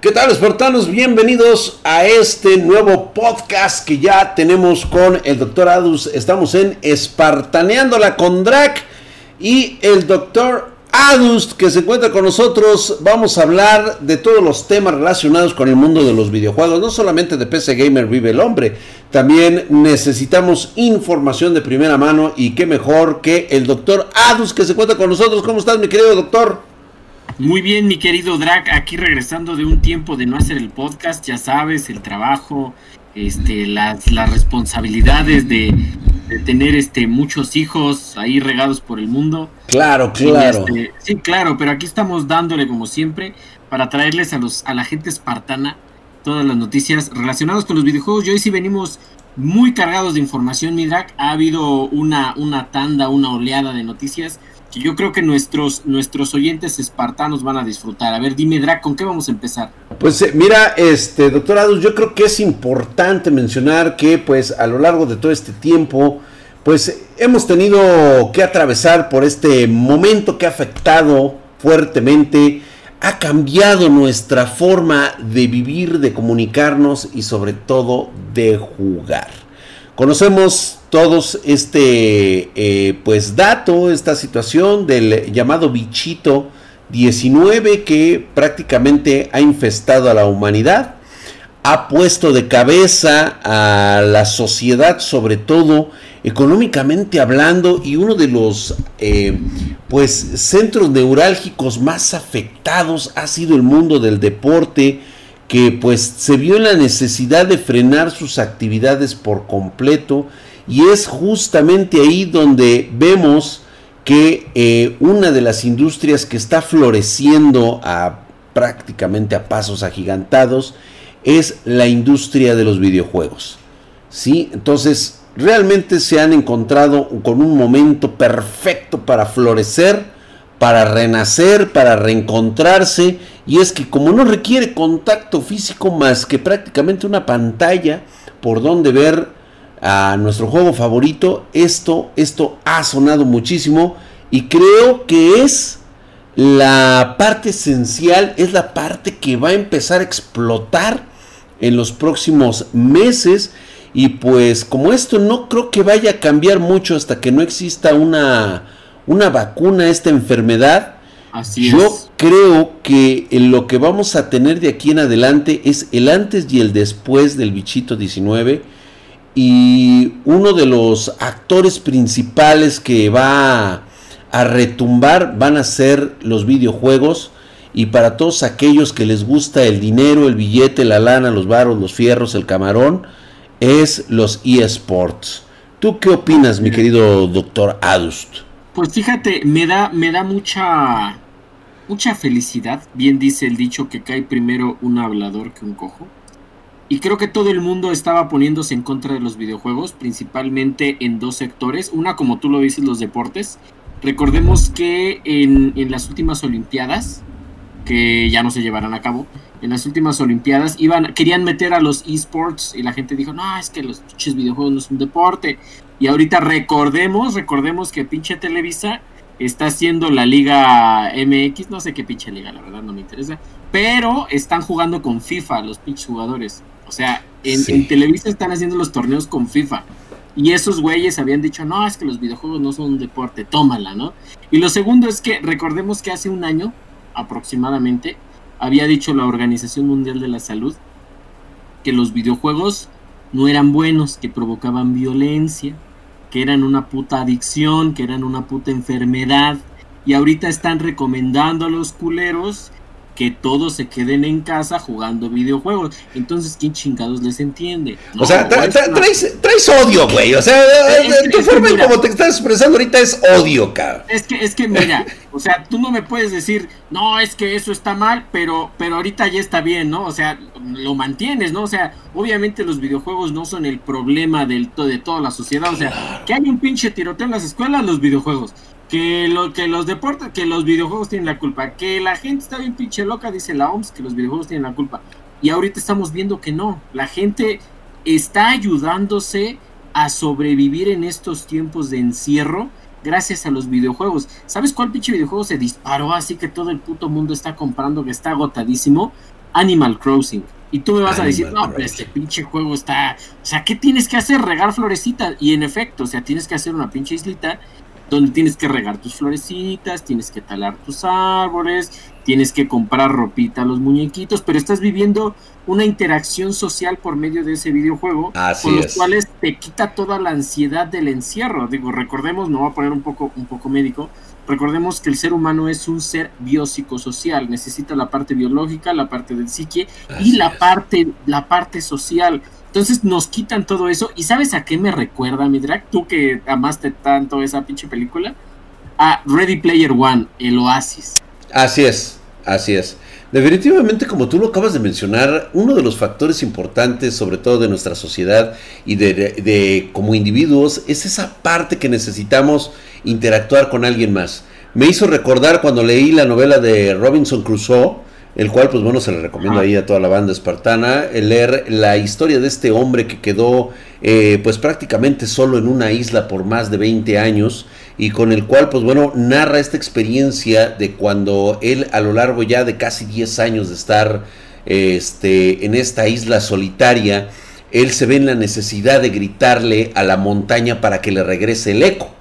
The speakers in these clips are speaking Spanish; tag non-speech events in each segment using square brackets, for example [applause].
¿Qué tal, espartanos? Bienvenidos a este nuevo podcast que ya tenemos con el doctor Adus. Estamos en Espartaneándola con Drac y el doctor Adus que se encuentra con nosotros. Vamos a hablar de todos los temas relacionados con el mundo de los videojuegos. No solamente de PC Gamer vive el hombre, también necesitamos información de primera mano y qué mejor que el doctor Adus que se encuentra con nosotros. ¿Cómo estás, mi querido doctor? Muy bien, mi querido Drac, aquí regresando de un tiempo de no hacer el podcast, ya sabes, el trabajo, este, las, las responsabilidades de, tener este, muchos hijos ahí regados por el mundo. Claro, claro. Este, sí, claro, pero aquí estamos dándole como siempre para traerles a, los, a la gente espartana todas las noticias relacionadas con los videojuegos. Y hoy sí venimos muy cargados de información, mi Drac. Ha habido una, una tanda, una oleada de noticias que yo creo que nuestros, nuestros oyentes espartanos van a disfrutar. A ver, dime, Drac, ¿con qué vamos a empezar? Pues eh, mira, este, doctor Adus, yo creo que es importante mencionar que pues a lo largo de todo este tiempo, pues hemos tenido que atravesar por este momento que ha afectado fuertemente, ha cambiado nuestra forma de vivir, de comunicarnos y sobre todo de jugar. Conocemos todos este eh, pues dato, esta situación del llamado bichito 19 que prácticamente ha infestado a la humanidad, ha puesto de cabeza a la sociedad, sobre todo económicamente hablando, y uno de los eh, pues centros neurálgicos más afectados ha sido el mundo del deporte, que pues se vio la necesidad de frenar sus actividades por completo y es justamente ahí donde vemos que eh, una de las industrias que está floreciendo a prácticamente a pasos agigantados es la industria de los videojuegos. ¿sí? Entonces, realmente se han encontrado con un momento perfecto para florecer, para renacer, para reencontrarse. Y es que como no requiere contacto físico más que prácticamente una pantalla por donde ver a nuestro juego favorito, esto, esto ha sonado muchísimo y creo que es la parte esencial, es la parte que va a empezar a explotar en los próximos meses y pues como esto no creo que vaya a cambiar mucho hasta que no exista una, una vacuna a esta enfermedad, Así yo creo que lo que vamos a tener de aquí en adelante es el antes y el después del bichito 19 y uno de los actores principales que va a retumbar van a ser los videojuegos y para todos aquellos que les gusta el dinero, el billete, la lana, los varos, los fierros, el camarón, es los eSports. ¿Tú qué opinas, mi querido doctor Adust? Pues fíjate, me da, me da mucha, mucha felicidad. Bien dice el dicho que cae primero un hablador que un cojo. Y creo que todo el mundo estaba poniéndose en contra de los videojuegos, principalmente en dos sectores. Una, como tú lo dices, los deportes. Recordemos que en, las últimas Olimpiadas, que ya no se llevarán a cabo, en las últimas Olimpiadas iban, querían meter a los esports y la gente dijo, no, es que los pinches videojuegos no es un deporte. Y ahorita recordemos, recordemos que pinche Televisa está haciendo la Liga MX, no sé qué pinche liga, la verdad no me interesa, pero están jugando con FIFA los pinches jugadores. O sea, en, Televisa están haciendo los torneos con FIFA. Y esos güeyes habían dicho, no, es que los videojuegos no son un deporte, tómala, ¿no? Y lo segundo es que recordemos que hace un año aproximadamente había dicho la Organización Mundial de la Salud que los videojuegos no eran buenos, que provocaban violencia, que eran una puta adicción, que eran una puta enfermedad. Y ahorita están recomendando a los culeros que todos se queden en casa jugando videojuegos. Entonces, ¿quién chingados les entiende? o sea, traes, odio, güey. O sea, tu forma en como te estás expresando ahorita es odio, cabrón. Es que, es que, mira, [laughs] o sea, tú no me puedes decir, no, es que eso está mal, pero, pero ahorita ya está bien, ¿no? O sea, lo mantienes, ¿no? O sea, obviamente los videojuegos no son el problema del, de toda la sociedad. O sea, que hay un pinche tiroteo en las escuelas, los videojuegos que, lo, que los deportes, que los videojuegos tienen la culpa, que la gente está bien pinche loca, dice la OMS, que los videojuegos tienen la culpa. Y ahorita estamos viendo que no, la gente está ayudándose a sobrevivir en estos tiempos de encierro gracias a los videojuegos. ¿Sabes cuál pinche videojuego se disparó así que todo el puto mundo está comprando, que está agotadísimo? Animal Crossing. Y tú me vas a decir, no, pero este pinche juego está. O sea, ¿qué tienes que hacer? Regar florecitas. Y en efecto, o sea, tienes que hacer una pinche islita donde tienes que regar tus florecitas, tienes que talar tus árboles, tienes que comprar ropita a los muñequitos, pero estás viviendo una interacción social por medio de ese videojuego, con los cuales te quita toda la ansiedad del encierro. Digo, recordemos, no voy a poner un poco, un poco médico, recordemos que el ser humano es un ser biopsicosocial, necesita la parte biológica, la parte del psique y la parte, la parte social. Entonces nos quitan todo eso. ¿Y sabes a qué me recuerda, Midrak? Tú que amaste tanto esa pinche película. A Ready Player One, el Oasis. Así es, así es. Definitivamente, como tú lo acabas de mencionar, uno de los factores importantes, sobre todo de nuestra sociedad y de, de, como individuos, es esa parte que necesitamos interactuar con alguien más. Me hizo recordar cuando leí la novela de Robinson Crusoe, el cual pues bueno se le recomiendo ahí a toda la banda espartana el leer la historia de este hombre que quedó eh, pues prácticamente solo en una isla por más de 20 años y con el cual pues bueno narra esta experiencia de cuando él a lo largo ya de casi 10 años de estar este en esta isla solitaria él se ve en la necesidad de gritarle a la montaña para que le regrese el eco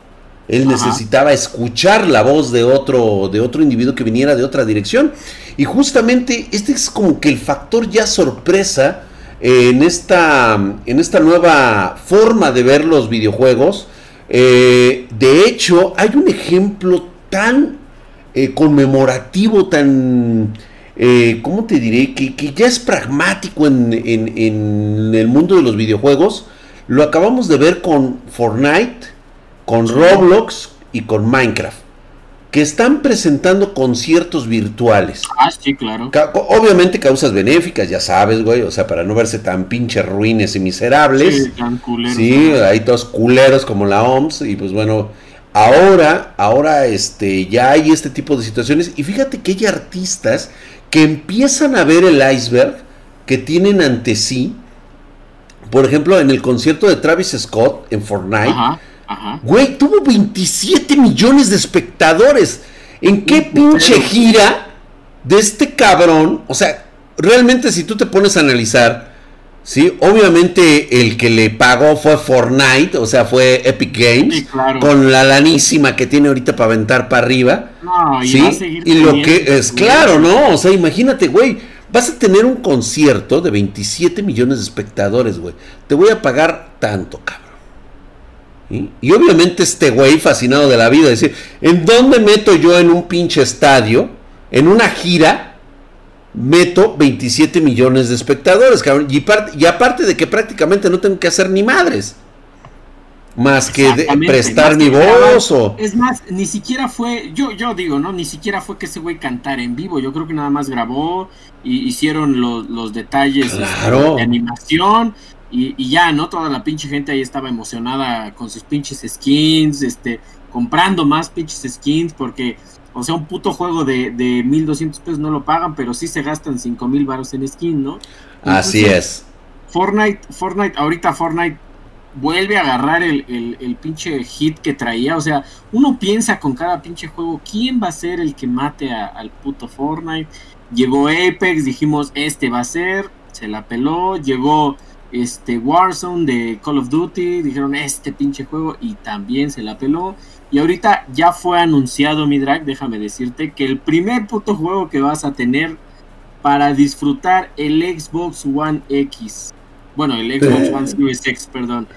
él necesitaba escuchar la voz de otro, de otro individuo que viniera de otra dirección. Y justamente este es como que el factor ya sorpresa en, esta, en esta nueva forma de ver los videojuegos. Eh, de hecho, hay un ejemplo tan eh, conmemorativo, tan... Eh, ¿Cómo te diré? Que, que ya es pragmático en, en, en el mundo de los videojuegos. Lo acabamos de ver con Fortnite con Roblox y con Minecraft, que están presentando conciertos virtuales. Ah, sí, claro. obviamente causas benéficas, ya sabes, güey, o sea, para no verse tan pinches ruines y miserables. Sí, tan culeros. Sí, hay todos culeros como la OMS y pues bueno, ahora, ahora este, ya hay este tipo de situaciones y fíjate que hay artistas que empiezan a ver el iceberg que tienen ante sí. Por ejemplo, en el concierto de Travis Scott en Fortnite, Güey, tuvo 27 millones de espectadores. ¿En qué pinche gira de este cabrón? O sea, realmente si tú te pones a analizar, ¿sí? Obviamente el que le pagó fue Fortnite, o sea, fue Epic Games, con la lanísima que tiene ahorita para aventar para arriba. No, y, y lo que es claro, ¿no? O sea, imagínate, güey. Vas a tener un concierto de 27 millones de espectadores, güey. Te voy a pagar tanto, cabrón. Y obviamente este güey fascinado de la vida, decir, ¿en dónde meto yo en un pinche estadio, en una gira, meto 27 millones de espectadores, cabrón? Y, y aparte de que prácticamente no tengo que hacer ni madres. Más que prestar mi voz o... Es más, ni siquiera fue, yo, yo digo, ¿no? Ni siquiera fue que ese güey cantara en vivo. Yo creo que nada más grabó y hicieron los, detalles este, de animación y, ya, ¿no? Toda la pinche gente ahí estaba emocionada con sus pinches skins, este, comprando más pinches skins, porque, o sea, un puto juego de, de 1200 pesos no lo pagan, pero sí se gastan 5000 baros en skin, ¿no? Así es. Fortnite, Fortnite, ahorita Fortnite vuelve a agarrar el, el, pinche hit que traía. O sea, uno piensa con cada pinche juego, ¿quién va a ser el que mate al puto Fortnite? Llegó Apex, dijimos, este va a ser, se la peló. Llegó este Warzone de Call of Duty, dijeron este pinche juego y también se la peló. Y ahorita ya fue anunciado, mi drag, déjame decirte, que el primer puto juego que vas a tener para disfrutar el Xbox One X, bueno, el Xbox One Series X, perdón,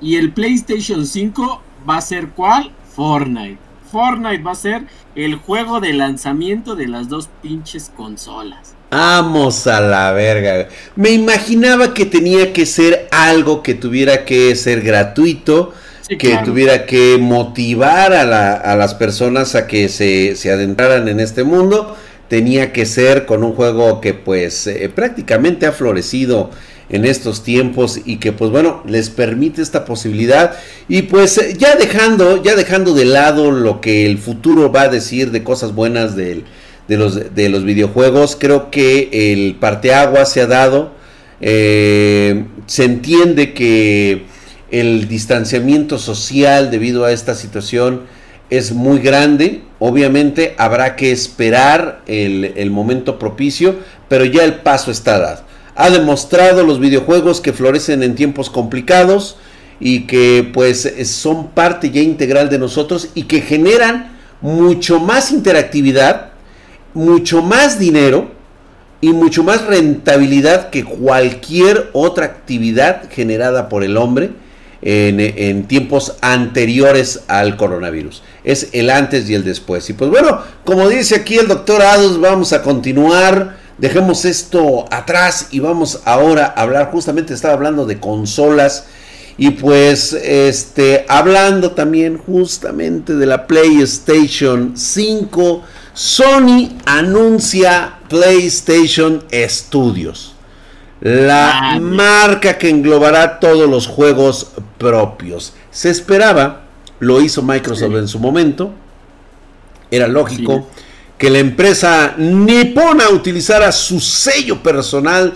y el PlayStation 5 va a ser ¿cuál? Fortnite. Fortnite va a ser el juego de lanzamiento de las dos pinches consolas. Vamos a la verga. Me imaginaba que tenía que ser algo que tuviera que ser gratuito, que tuviera que motivar a, las personas a que se, adentraran en este mundo. Tenía que ser con un juego que pues eh, prácticamente ha florecido en estos tiempos y que pues bueno les permite esta posibilidad y pues eh, ya dejando ya dejando de lado lo que el futuro va a decir de cosas buenas del de los, de los videojuegos. Creo que el parteagua se ha dado. Eh, se entiende que el distanciamiento social debido a esta situación es muy grande, obviamente habrá que esperar el, el momento propicio, pero ya el paso está dado. Ha demostrado los videojuegos que florecen en tiempos complicados y que pues son parte ya integral de nosotros y que generan mucho más interactividad, mucho más dinero y mucho más rentabilidad que cualquier otra actividad generada por el hombre en, tiempos anteriores al coronavirus. Es el antes y el después. Y pues bueno, como dice aquí el doctor Ados, vamos a continuar. Dejemos esto atrás y vamos ahora a hablar, justamente estaba hablando de consolas y pues este hablando también justamente de la PlayStation 5, Sony anuncia PlayStation Studios la ah, marca que englobará todos los juegos propios. Se esperaba, lo hizo Microsoft en su momento, era lógico que la empresa nipona utilizara su sello personal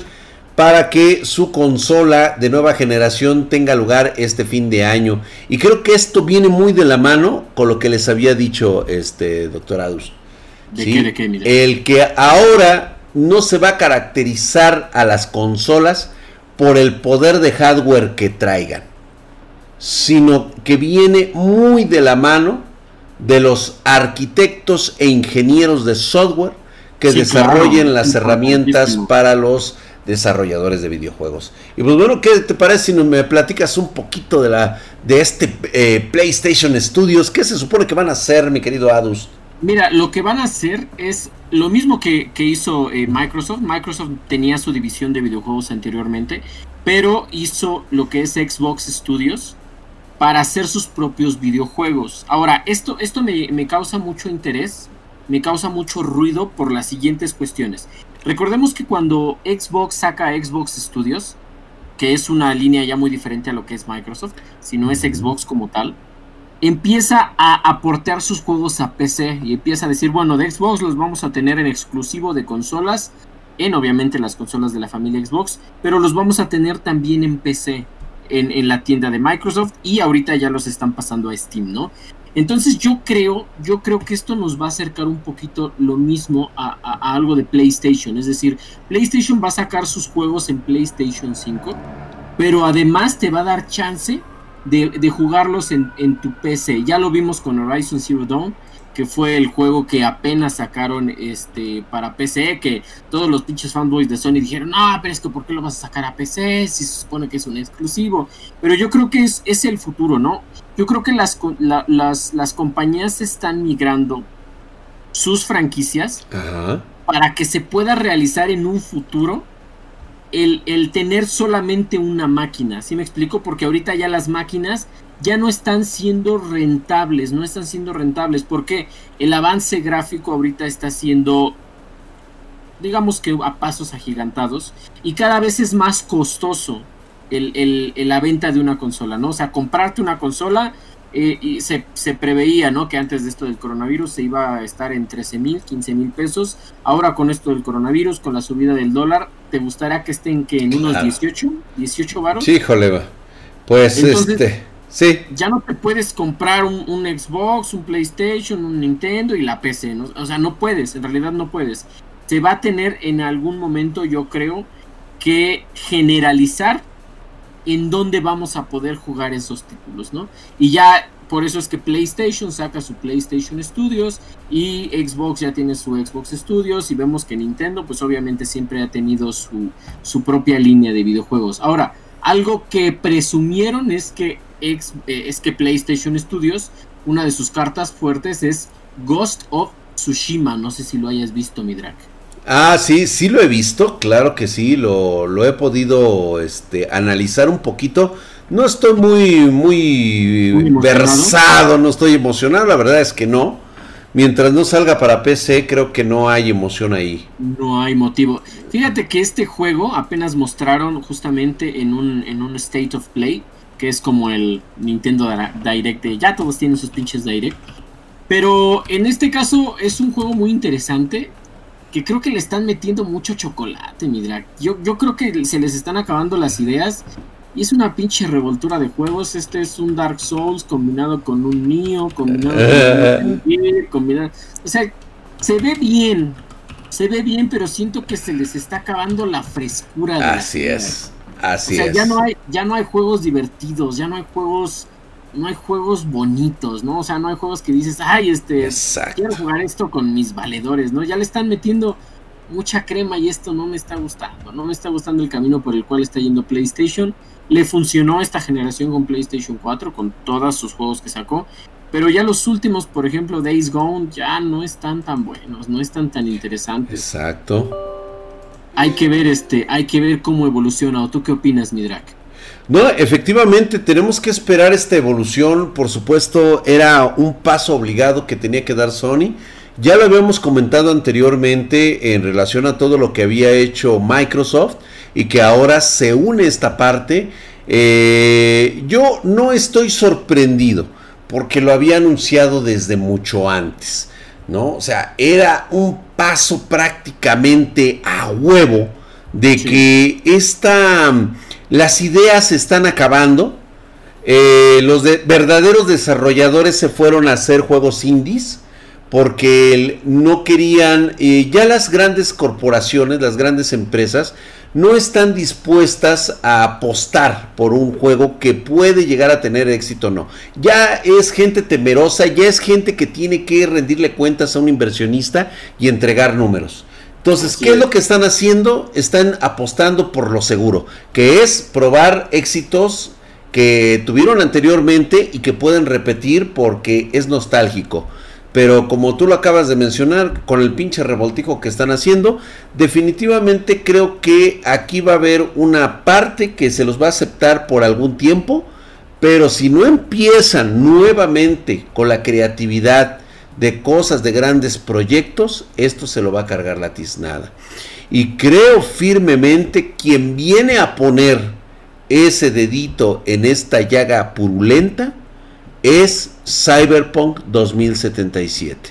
para que su consola de nueva generación tenga lugar este fin de año. Y creo que esto viene muy de la mano con lo que les había dicho este doctor Adus. El que ahora no se va a caracterizar a las consolas por el poder de hardware que traigan, sino que viene muy de la mano de los arquitectos e ingenieros de software que desarrollen las herramientas para los desarrolladores de videojuegos. Y pues bueno, ¿qué te parece si me platicas un poquito de la de este eh, PlayStation Studios? ¿Qué se supone que van a hacer, mi querido Adus? Mira, lo que van a hacer es lo mismo que, hizo eh, Microsoft. Microsoft tenía su división de videojuegos anteriormente, pero hizo lo que es Xbox Studios para hacer sus propios videojuegos. Ahora, esto, esto me, me causa mucho interés, me causa mucho ruido por las siguientes cuestiones. Recordemos que cuando Xbox saca Xbox Studios, que es una línea ya muy diferente a lo que es Microsoft, si no es Xbox como tal, empieza a aportar sus juegos a PC y empieza a decir, bueno, de Xbox los vamos a tener en exclusivo de consolas, en obviamente las consolas de la familia Xbox, pero los vamos a tener también en PC, en, la tienda de Microsoft y ahorita ya los están pasando a Steam, ¿no? Entonces yo creo, yo creo que esto nos va a acercar un poquito lo mismo a, algo de PlayStation, es decir, PlayStation va a sacar sus juegos en PlayStation 5, pero además te va a dar chance de, jugarlos en, tu PC. Ya lo vimos con Horizon Zero Dawn, que fue el juego que apenas sacaron este para PC, que todos los pinches fanboys de Sony dijeron, no, pero es que ¿por qué lo vas a sacar a PC? Si se supone que es un exclusivo. Pero yo creo que es, es el futuro, ¿no? Yo creo que las, las, las compañías están migrando sus franquicias para que se pueda realizar en un futuro el, tener solamente una máquina. ¿Sí me explico? Porque ahorita ya las máquinas ya no están siendo rentables, no están siendo rentables porque el avance gráfico ahorita está siendo, digamos que a pasos agigantados y cada vez es más costoso el, la venta de una consola, ¿no? O sea, comprarte una consola eh, y se, se, preveía, ¿no? Que antes de esto del coronavirus se iba a estar en 13 mil, 15 mil pesos. Ahora con esto del coronavirus, con la subida del dólar, ¿te gustaría que estén que en unos 18, 18 varos? Sí, joleva. Pues este, sí. Ya no te puedes comprar un, Xbox, un PlayStation, un Nintendo y la PC, ¿no? O sea, no puedes, en realidad no puedes. Se va a tener en algún momento, yo creo, que generalizar en dónde vamos a poder jugar esos títulos, ¿no? Y ya por eso es que PlayStation saca su PlayStation Studios y Xbox ya tiene su Xbox Studios y vemos que Nintendo pues obviamente siempre ha tenido su, su propia línea de videojuegos. Ahora, algo que presumieron es que, eh, es que PlayStation Studios, una de sus cartas fuertes es Ghost of Tsushima, no sé si lo hayas visto, mi drag. Ah, sí, sí lo he visto, claro que sí, lo, lo he podido este, analizar un poquito. No estoy muy, muy, versado, no estoy emocionado, la verdad es que no. Mientras no salga para PC, creo que no hay emoción ahí. No hay motivo. Fíjate que este juego apenas mostraron justamente en un, en un State of Play, que es como el Nintendo Direct, ya todos tienen sus pinches Direct. Pero en este caso es un juego muy interesante que creo que le están metiendo mucho chocolate, mi drag. Yo, yo creo que se les están acabando las ideas y es una pinche revoltura de juegos. Este es un Dark Souls combinado con un Neo, combinado con un combinado. O sea, se ve bien. Se ve bien, pero siento que se les está acabando la frescura. De Así es. Así o sea, ya no hay ya no hay juegos divertidos, ya no hay juegos no hay juegos bonitos, ¿no? O sea, no hay juegos que dices, "Ay, este quiero jugar esto con mis valedores", ¿no? Ya le están metiendo mucha crema y esto no me está gustando, no me está gustando el camino por el cual está yendo PlayStation le funcionó esta generación con PlayStation 4, con todos sus juegos que sacó. Pero ya los últimos, por ejemplo, Days Gone, ya no están tan buenos, no están tan interesantes. Exacto. Hay que ver este, hay que ver cómo evoluciona. ¿O tú qué opinas, Midrak? No, efectivamente tenemos que esperar esta evolución. Por supuesto, era un paso obligado que tenía que dar Sony. Ya lo habíamos comentado anteriormente en relación a todo lo que había hecho Microsoft y que ahora se une esta parte. Eh, yo no estoy sorprendido porque lo había anunciado desde mucho antes, ¿no? O sea, era un paso prácticamente a huevo de que esta, las ideas se están acabando. Eh, los verdaderos desarrolladores se fueron a hacer juegos indies porque no querían, eh, ya las grandes corporaciones, las grandes empresas, no están dispuestas a apostar por un juego que puede llegar a tener éxito o no. Ya es gente temerosa, ya es gente que tiene que rendirle cuentas a un inversionista y entregar números. Entonces, ¿qué es lo que están haciendo? Están apostando por lo seguro, que es probar éxitos que tuvieron anteriormente y que pueden repetir porque es nostálgico. Pero como tú lo acabas de mencionar, con el pinche revoltijo que están haciendo, definitivamente creo que aquí va a haber una parte que se los va a aceptar por algún tiempo. Pero si no empiezan nuevamente con la creatividad de cosas, de grandes proyectos, esto se lo va a cargar la tiznada. Y creo firmemente quien viene a poner ese dedito en esta llaga purulenta es Cyberpunk 2077.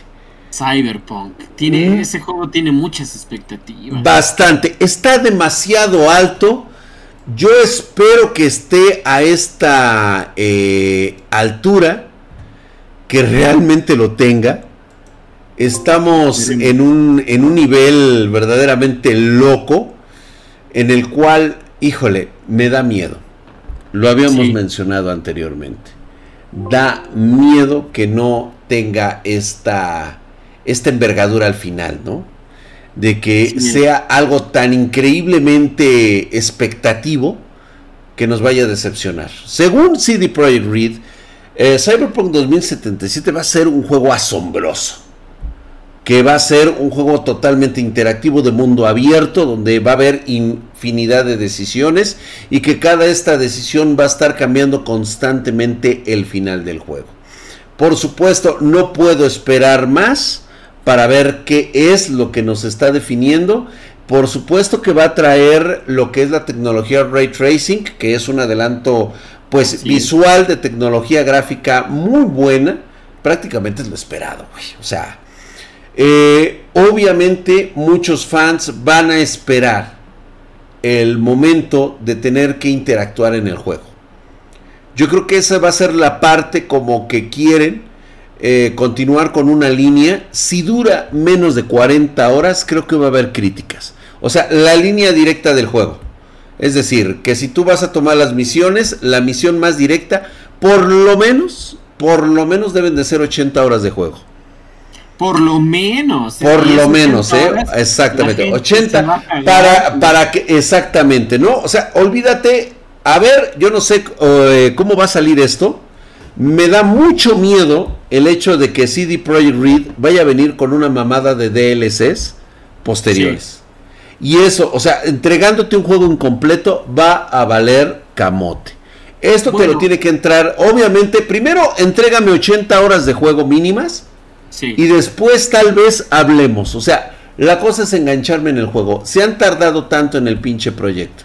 Cyberpunk. Tiene, mm. Ese juego tiene muchas expectativas. Bastante. Está demasiado alto. Yo espero que esté a esta eh, altura. Que realmente lo tenga. Estamos en un, en un nivel verdaderamente loco. En el cual, híjole, me da miedo. Lo habíamos mencionado anteriormente da miedo que no tenga esta, esta envergadura al final, ¿no? De que sea algo tan increíblemente expectativo que nos vaya a decepcionar. Según CD Projekt Red, eh, Cyberpunk 2077 va a ser un juego asombroso que va a ser un juego totalmente interactivo de mundo abierto, donde va a haber infinidad de decisiones y que cada esta decisión va a estar cambiando constantemente el final del juego. Por supuesto, no puedo esperar más para ver qué es lo que nos está definiendo. Por supuesto que va a traer lo que es la tecnología ray tracing, que es un adelanto pues visual de tecnología gráfica muy buena. Prácticamente es lo esperado, O sea, eh, obviamente muchos fans van a esperar el momento de tener que interactuar en el juego. Yo creo que esa va a ser la parte como que quieren eh, continuar con una línea. Si dura menos de 40 horas, creo que va a haber críticas. O sea, la línea directa del juego. Es decir, que si tú vas a tomar las misiones, la misión más directa, por lo menos, por lo menos deben de ser 80 horas de juego. Por lo menos. Por lo menos, ¿eh? Exactamente. 80 para, para que, exactamente, ¿no? O sea, olvídate, a ver, yo no sé eh, cómo va a salir esto. Me da mucho miedo el hecho de que CD Projekt Red vaya a venir con una mamada de DLCs posteriores. Y eso, o sea, entregándote un juego incompleto va a valer camote. Esto te lo tiene que entrar, obviamente, primero entrégame 80 horas de juego mínimas y después tal vez hablemos. O sea, la cosa es engancharme en el juego. Se han tardado tanto en el pinche proyecto.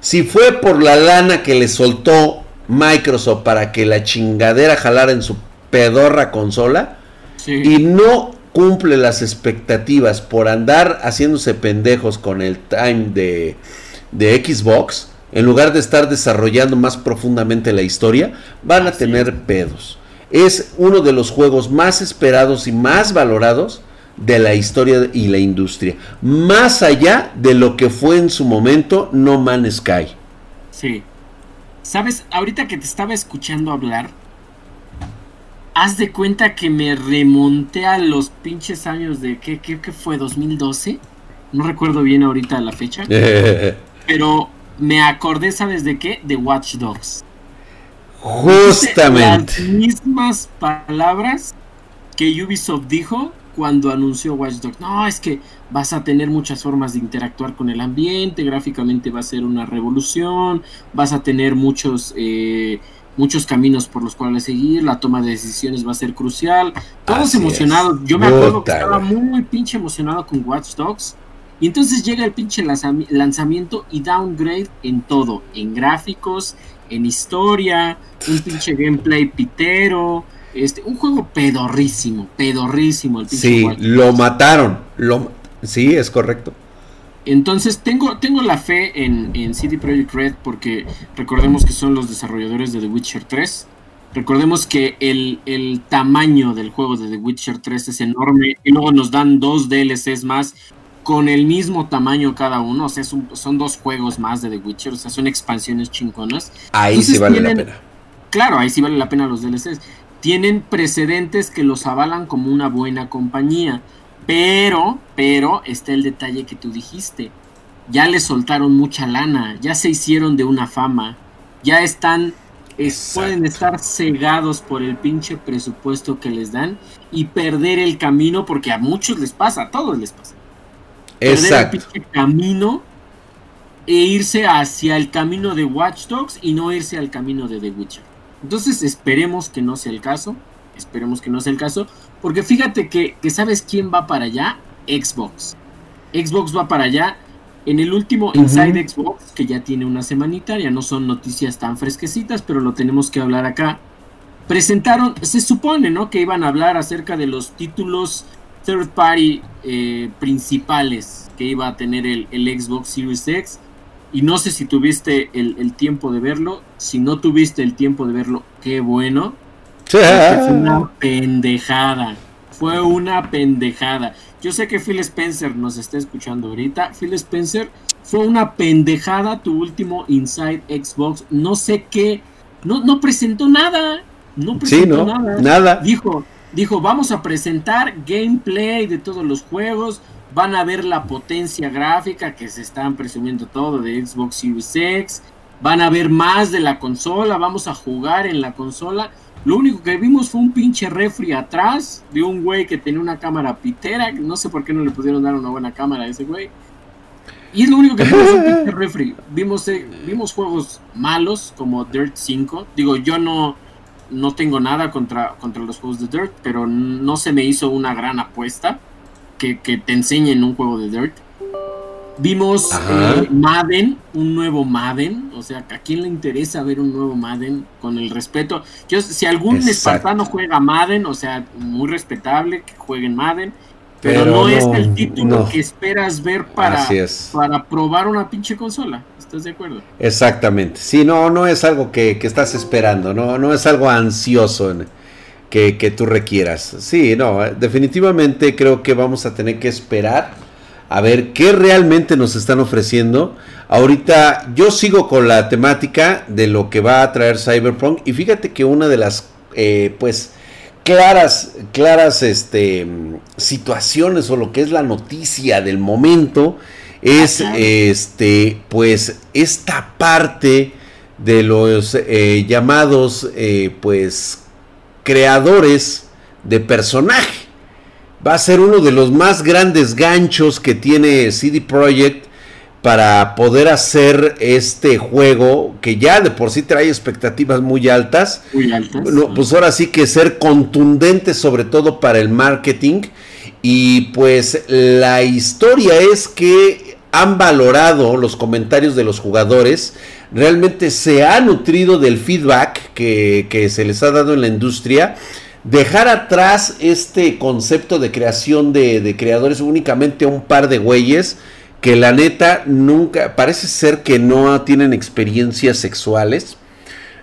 Si fue por la lana que le soltó Microsoft para que la chingadera jalara en su pedorra consola y no cumple las expectativas por andar haciéndose pendejos con el time de, de Xbox, en lugar de estar desarrollando más profundamente la historia, van a tener pedos. Es uno de los juegos más esperados y más valorados de la historia y la industria. Más allá de lo que fue en su momento No Man's Sky. Sí. Sabes, ahorita que te estaba escuchando hablar, haz de cuenta que me remonté a los pinches años de, ¿qué, qué, qué fue? ¿2012? No recuerdo bien ahorita la fecha. [laughs] pero me acordé, ¿sabes de qué? De Watch Dogs. Justamente. Las mismas palabras que Ubisoft dijo cuando anunció Watch Dogs. No, es que vas a tener muchas formas de interactuar con el ambiente, gráficamente va a ser una revolución, vas a tener muchos, eh, muchos caminos por los cuales seguir, la toma de decisiones va a ser crucial. Todos emocionados. Yo me acuerdo que estaba muy pinche emocionado con Watch Dogs. Y entonces llega el pinche lanzamiento y downgrade en todo, en gráficos, en historia, un pinche gameplay pitero, este, un juego pedorrísimo, pedorrísimo. El sí, lo mataron, lo, sí, es correcto. Entonces tengo, tengo la fe en, en CD Projekt Red porque recordemos que son los desarrolladores de The Witcher 3. Recordemos que el, el, tamaño del juego de The Witcher 3 es enorme y luego nos dan dos DLCs más con el mismo tamaño cada uno, o sea, son dos juegos más de The Witcher, o sea, son expansiones chingonas. Ahí sí vale la pena. Claro, ahí sí vale la pena los DLCs. Tienen precedentes que los avalan como una buena compañía, pero, pero está el detalle que tú dijiste. Ya le soltaron mucha lana, ya se hicieron de una fama, ya están pueden estar cegados por el pinche presupuesto que les dan y perder el camino porque a muchos les pasa, a todos les pasa. Exacto. el camino e irse hacia el camino de Watch Dogs y no irse al camino de The Witcher. Entonces esperemos que no sea el caso, esperemos que no sea el caso, porque fíjate que, ¿sabes quién va para allá? Xbox. Xbox va para allá. En el último Inside Xbox, que ya tiene una semanita, ya no son noticias tan fresquecitas, pero lo tenemos que hablar acá. Presentaron, se supone, ¿no? Que iban a hablar acerca de los títulos third party eh, principales que iba a tener el, Xbox Series X. Y no sé si tuviste el, tiempo de verlo. Si no tuviste el tiempo de verlo, qué bueno. Fue una pendejada. Fue una pendejada. Yo sé que Phil Spencer nos está escuchando ahorita. Phil Spencer, fue una pendejada tu último Inside Xbox. No sé qué. No, no presentó nada. No presentó nada. Nada. Dijo, dijo, vamos a presentar gameplay de todos los juegos, van a ver la potencia gráfica que se están presumiendo todo de Xbox Series X, van a ver más de la consola, vamos a jugar en la consola. Lo único que vimos fue un pinche refri atrás de un güey que tenía una cámara pitera, no sé por qué no le pudieron dar una buena cámara a ese güey. Y es lo único que vimos un pinche refri. Vimos, eh, vimos juegos malos como Dirt 5. Digo, yo no, no tengo nada contra, contra los juegos de Dirt, pero no se me hizo una gran apuesta que, te enseñen un juego de Dirt. Vimos eh, Madden, un nuevo Madden. O sea, ¿a quién le interesa ver un nuevo Madden? Con el respeto. Yo, si algún espartano juega Madden, o sea, muy respetable que jueguen Madden. Pero, no, es el título que esperas ver para, para probar una pinche consola. ¿Estás de acuerdo? Exactamente. Sí, no, no es algo que, estás esperando, no, no es algo ansioso que, que, tú requieras. Sí, no, definitivamente creo que vamos a tener que esperar a ver qué realmente nos están ofreciendo. Ahorita yo sigo con la temática de lo que va a traer Cyberpunk y fíjate que una de las, eh, pues, claras, claras este, situaciones o lo que es la noticia del momento es este pues esta parte de los eh, llamados eh, pues creadores de personaje va a ser uno de los más grandes ganchos que tiene CD Projekt para poder hacer este juego que ya de por sí trae expectativas muy altas. Muy altas. pues ahora sí que ser contundente sobre todo para el marketing. Y pues la historia es que han valorado los comentarios de los jugadores, realmente se ha nutrido del feedback que, se les ha dado en la industria. Dejar atrás este concepto de creación de, de creadores únicamente un par de güeyes que la neta nunca, parece ser que no tienen experiencias sexuales.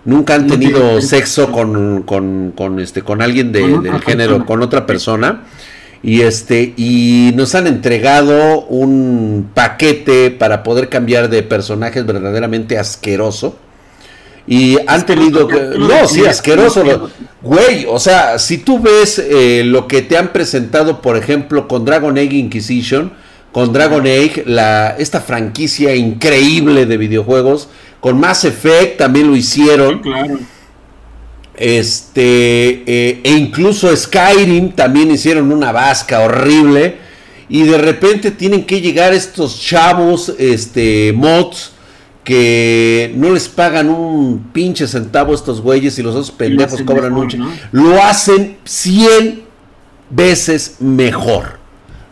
Nunca han tenido sexo con, con, con, este, con alguien del género, con otra persona. Y este, y nos han entregado un paquete para poder cambiar de personajes verdaderamente asqueroso. Y han tenido que. No, sí, asqueroso. Güey, o sea, si tú ves eh, lo que te han presentado, por ejemplo, con Dragon Age Inquisition, con Dragon Age, la, esta franquicia increíble de videojuegos, con Mass Effect también lo hicieron. claro. Este, eh, e incluso Skyrim también hicieron una vasca horrible. Y de repente tienen que llegar estos chavos, este, mods, que no les pagan un pinche centavo a estos güeyes y los otros pendejos cobran mucho. Lo hacen 100 veces mejor.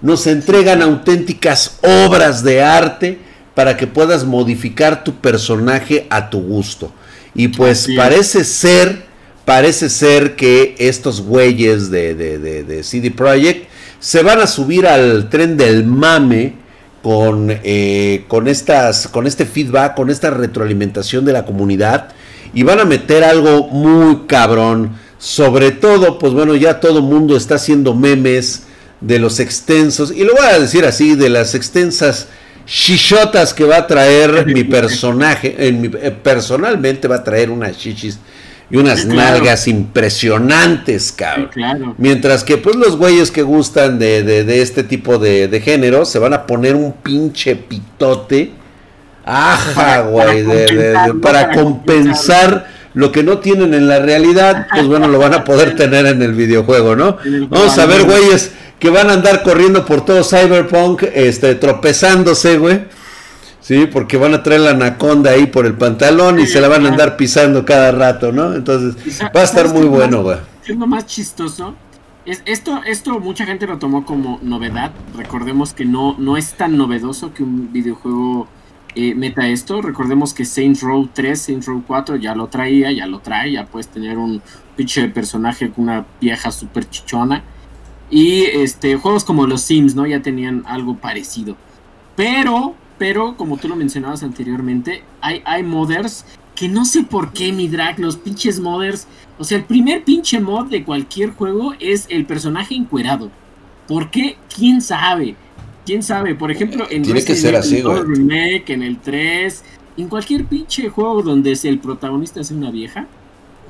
Nos entregan auténticas obras de arte para que puedas modificar tu personaje a tu gusto. Y pues parece ser parece ser que estos güeyes de, de, CD Projekt se van a subir al tren del mame con, eh, con, estas, con este feedback, con esta retroalimentación de la comunidad y van a meter algo muy cabrón. Sobre todo, pues bueno, ya todo mundo está haciendo memes de los extensos, y lo voy a decir así, de las extensas chichotas que va a traer mi [laughs] personaje, en mi, eh, personalmente va a traer unas chichis y unas nalgas impresionantes, cabrón. Mientras que pues los güeyes que gustan de, de, este tipo de, de, género se van a poner un pinche pitote. Ajá, güey, para, compensar, lo que no tienen en la realidad, pues bueno, lo van a poder [laughs] tener en el videojuego, ¿no? Vamos a ver, güeyes, que van a andar corriendo por todo Cyberpunk, este, tropezándose, güey Sí, porque van a traer la anaconda ahí por el pantalón y se la van a andar pisando cada rato, ¿no? Entonces va a estar muy bueno, güey. Siendo más chistoso, es, esto, esto mucha gente lo tomó como novedad. Recordemos que no, no es tan novedoso que un videojuego eh, meta esto. Recordemos que Saints Row 3, Saints Row 4 ya lo traía, ya lo trae, ya puedes tener un pinche personaje con una vieja super chichona. Y este, juegos como los Sims, ¿no? Ya tenían algo parecido. Pero pero como tú lo mencionabas anteriormente, hay, hay modders que no sé por qué, mi drag, los pinches modders. O sea, el primer pinche mod de cualquier juego es el personaje encuerado. ¿Por qué? ¿Quién sabe? ¿Quién sabe? Por ejemplo, en, Tiene que ser así, remake, en el 3, en cualquier pinche juego donde el protagonista es una vieja,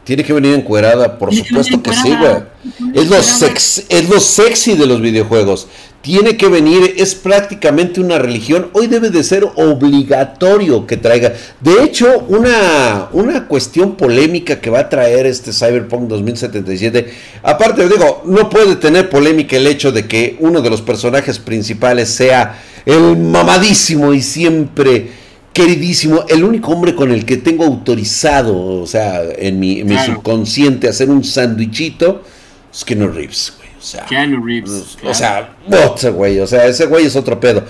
tiene que venir encuerada, por supuesto que sí, güey. Es lo, es lo sexy de los videojuegos. Tiene que venir, es prácticamente una religión. Hoy debe de ser obligatorio que traiga. De hecho, una, una cuestión polémica que va a traer este Cyberpunk 2077. Aparte, digo, no puede tener polémica el hecho de que uno de los personajes principales sea el mamadísimo y siempre queridísimo, el único hombre con el que tengo autorizado, o sea, en mi, subconsciente hacer un sandwichito, es Keanu Reeves, güey. O sea, Keanu Reeves. O sea, güey, o sea, ese güey es otro pedo.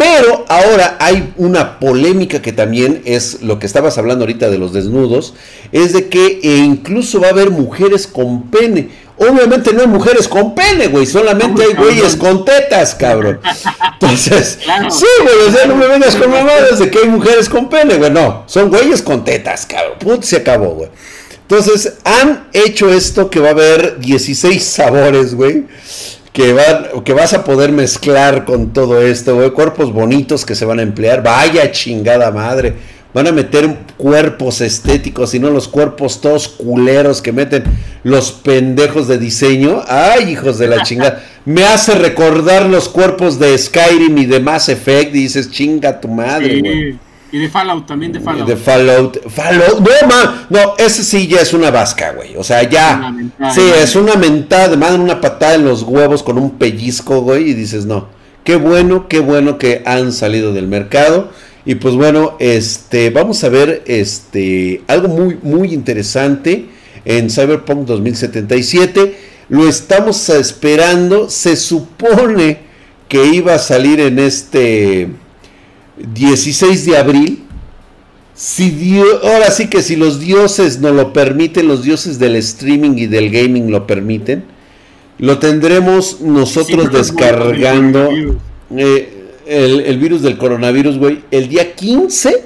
Pero ahora hay una polémica que también es lo que estabas hablando ahorita de los desnudos, es de que e incluso va a haber mujeres con pene. Obviamente no hay mujeres con pene, güey, solamente hay güeyes con tetas, cabrón. [laughs] Entonces, sí, güey, o sea, no me vengas con mamadas de que hay mujeres con pene, güey, no, son güeyes con tetas, cabrón. Put, se acabó, güey. Entonces, han hecho esto que va a haber 16 sabores, güey que, van, que vas a poder mezclar con todo esto, güey. Cuerpos bonitos que se van a emplear. Vaya chingada madre. Van a meter cuerpos estéticos y no los cuerpos todos culeros que meten los pendejos de diseño. Ay, hijos de la [laughs] chingada. Me hace recordar los cuerpos de Skyrim y de Mass Effect. Y dices, chinga tu madre, güey. Y de Fallout, también de Fallout. De Fallout. Fallout. No. No, ese sí ya es una vasca, güey. O sea, ya. sí, es una mentada. Mandan una patada en los huevos con un pellizco, güey. Y dices, no. Qué bueno, qué bueno que han salido del mercado. Y pues bueno, este, vamos a ver este, algo muy, muy interesante en Cyberpunk 2077. Lo estamos esperando. Se supone que iba a salir en este 16 de abril. Si Dios, ahora sí que si los dioses no lo permiten, los dioses del streaming y del gaming lo permiten, lo tendremos nosotros descargando. Eh, el, virus del coronavirus, güey, el día 15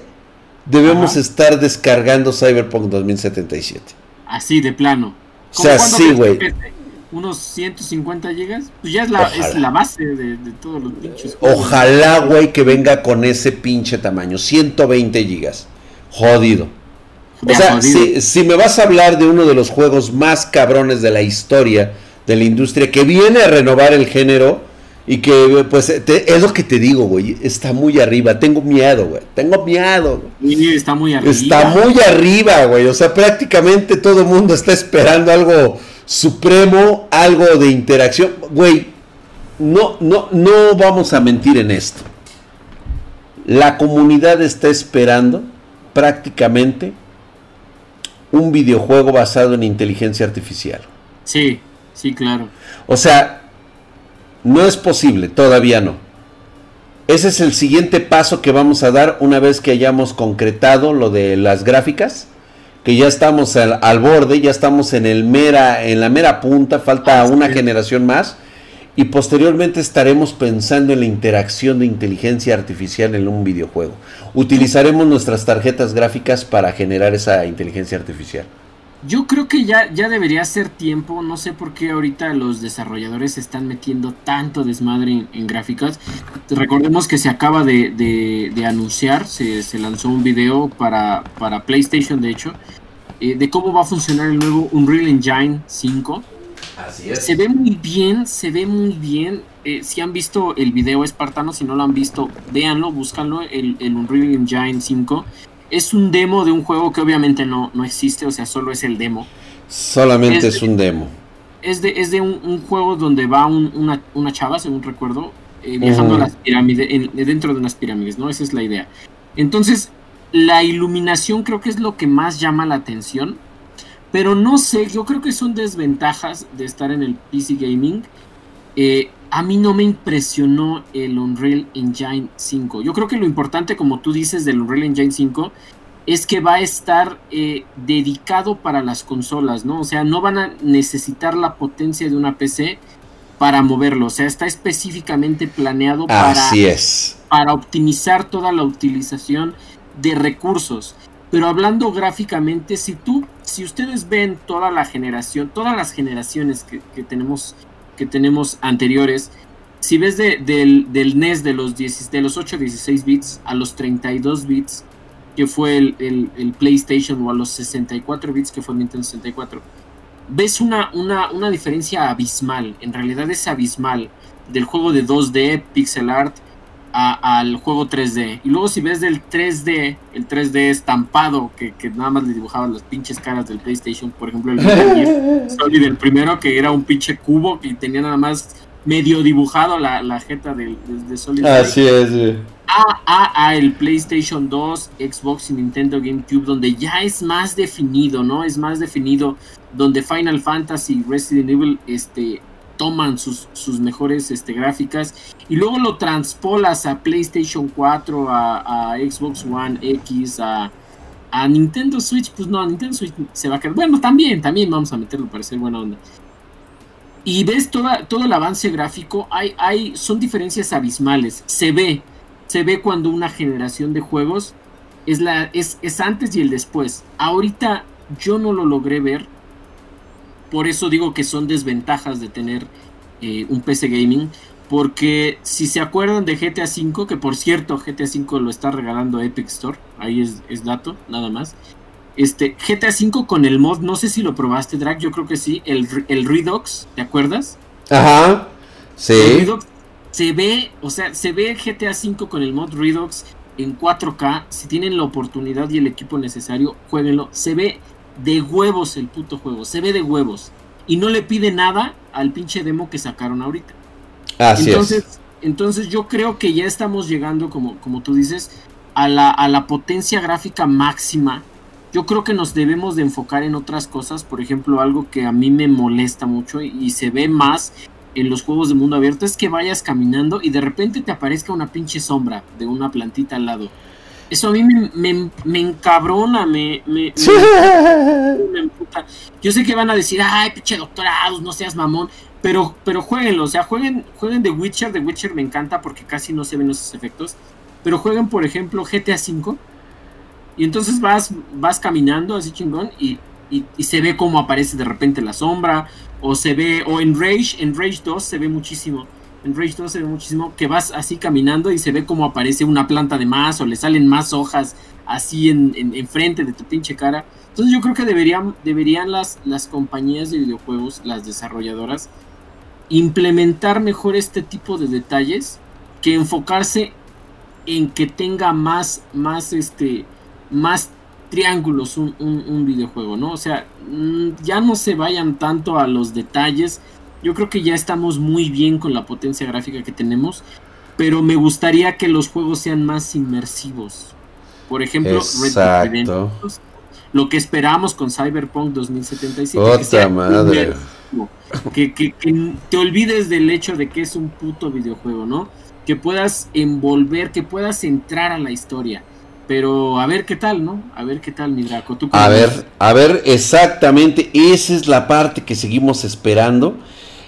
debemos estar descargando Cyberpunk 2077. Así, de plano. O sea, sí, güey. ¿Unos 150 gigas? Pues ya es la, es la base de, todos los pinches. Ojalá, güey, que venga con ese pinche tamaño. 120 gigas. Jodido. O sea, si, si, me vas a hablar de uno de los juegos más cabrones de la historia de la industria que viene a renovar el género y que, pues, es lo que te digo, güey, está muy arriba. Tengo miedo, güey. Tengo miedo. está muy arriba. Está muy arriba, güey. O sea, prácticamente todo el mundo está esperando algo supremo, algo de interacción. Güey, no, no, no vamos a mentir en esto. La comunidad está esperando prácticamente un videojuego basado en inteligencia artificial. Sí, sí, claro. O sea, no es posible, todavía no. Ese es el siguiente paso que vamos a dar una vez que hayamos concretado lo de las gráficas, que ya estamos al, borde, ya estamos en el mera, en la mera punta, falta una generación más. Y posteriormente estaremos pensando en la interacción de inteligencia artificial en un videojuego. Utilizaremos nuestras tarjetas gráficas para generar esa inteligencia artificial. Yo creo que ya, ya debería ser tiempo, no sé por qué ahorita los desarrolladores están metiendo tanto desmadre en, gráficas. Recordemos que se acaba de, anunciar, se, lanzó un video para, para PlayStation de hecho, eh, de cómo va a funcionar el nuevo Unreal Engine 5. Así es. Se ve muy bien, se ve muy bien. Eh, si han visto el video espartano, si no lo han visto, véanlo, búscanlo, el, el Unreal Engine 5 es un demo de un juego que obviamente no, no existe, o sea, solo es el demo. Solamente es, un demo. Es de, es de un, juego donde va una, una, chava, según recuerdo, eh, viajando a las pirámides, dentro de unas pirámides, ¿no? Esa es la idea. Entonces, la iluminación creo que es lo que más llama la atención. Pero no sé, yo creo que son desventajas de estar en el PC Gaming. Eh, a mí no me impresionó el Unreal Engine 5. Yo creo que lo importante, como tú dices, del Unreal Engine 5 es que va a estar eh, dedicado para las consolas, ¿no? O sea, no van a necesitar la potencia de una PC para moverlo. O sea, está específicamente planeado para, para optimizar toda la utilización de recursos. Pero hablando gráficamente, si tú, si ustedes ven toda la generación, todas las generaciones que, que tenemos que tenemos anteriores, si ves del, NES de los, 10, de los 8 16 bits a los 32 bits, que fue el, PlayStation, o a los 64 bits, que fue el Nintendo 64, ves una, una, una diferencia abismal, en realidad es abismal, del juego de 2D, pixel art, al juego 3D. Y luego si ves del 3D, el 3D estampado, que, nada más le dibujaban las pinches caras del PlayStation, por ejemplo el [laughs] Solid, el primero, que era un pinche cubo que tenía nada más medio dibujado la, la jeta de, de, Solid. Así es. A, a, el PlayStation 2, Xbox y Nintendo GameCube, donde ya es más definido, ¿no? Es más definido, donde Final Fantasy, Resident Evil, este, toman sus, sus mejores este, gráficas y luego lo transpolas a PlayStation 4, a, Xbox One X, a, a, Nintendo Switch, pues no, a Nintendo Switch se va a quedar. Bueno, también, también vamos a meterlo para ser buena onda. Y ves toda, todo el avance gráfico, hay, hay, son diferencias abismales. Se ve, se ve cuando una generación de juegos es, la, es, es antes y el después. Ahorita yo no lo logré ver por eso digo que son desventajas de tener eh, un PC gaming. Porque si se acuerdan de GTA V, que por cierto GTA V lo está regalando Epic Store, ahí es, dato, nada más. Este, GTA V con el mod, no sé si lo probaste, Drag, yo creo que sí, el, el Redux, ¿te acuerdas? Ajá, sí. se ve, o sea, se ve GTA V con el mod Redux en 4K. Si tienen la oportunidad y el equipo necesario, jueguenlo. Se ve de huevos el puto juego, se ve de huevos. Y no le pide nada al pinche demo que sacaron ahorita. Así entonces, es. entonces yo creo que ya estamos llegando, como, como tú dices, a la, a la potencia gráfica máxima. Yo creo que nos debemos de enfocar en otras cosas, por ejemplo, algo que a mí me molesta mucho y se ve más en los juegos de mundo abierto es que vayas caminando y de repente te aparezca una pinche sombra de una plantita al lado. Eso a mí me, me, encabrona, me, me, me, emputa. Yo sé que van a decir, ay, pinche doctorados, no seas mamón. Pero, pero jueguenlo, o sea, jueguen, jueguen The Witcher. The Witcher me encanta porque casi no se ven esos efectos. Pero jueguen, por ejemplo, GTA V. Y entonces vas, vas caminando así chingón y, y, se ve cómo aparece de repente la sombra. O se ve, o en Rage, en Rage 2 se ve muchísimo. En Rage 2 se ve muchísimo que vas así caminando y se ve cómo aparece una planta de más o le salen más hojas así en, en, frente de tu pinche cara. Entonces yo creo que deberían, deberían las, las compañías de videojuegos, las desarrolladoras, implementar mejor este tipo de detalles que enfocarse en que tenga más, más, este, más triángulos un, un, videojuego, ¿no? O sea, mm, ya no se vayan tanto a los detalles. Yo creo que ya estamos muy bien con la potencia gráfica que tenemos, pero me gustaría que los juegos sean más inmersivos. Por ejemplo, Exacto. lo que esperamos con Cyberpunk 2077. Otra madre. Que, que, te olvides del hecho de que es un puto videojuego, ¿no? Que puedas envolver, que puedas entrar a la historia. Pero a ver qué tal, ¿no? A ver qué tal, mi Draco. a ver, a ver, exactamente. Esa es la parte que seguimos esperando.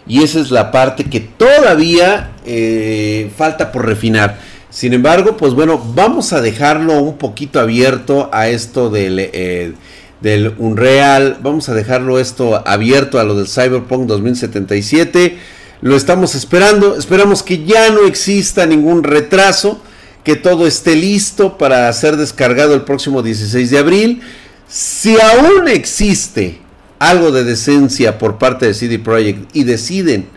Y esa es la parte que todavía eh, falta por refinar. Sin embargo, pues bueno, vamos a dejarlo un poquito abierto a esto del, eh, Unreal. Vamos a dejarlo esto abierto a lo del Cyberpunk 2077. Lo estamos esperando. Esperamos que ya no exista ningún retraso. Que todo esté listo para ser descargado el próximo 16 de abril. Si aún existe algo de decencia por parte de CD Projekt y deciden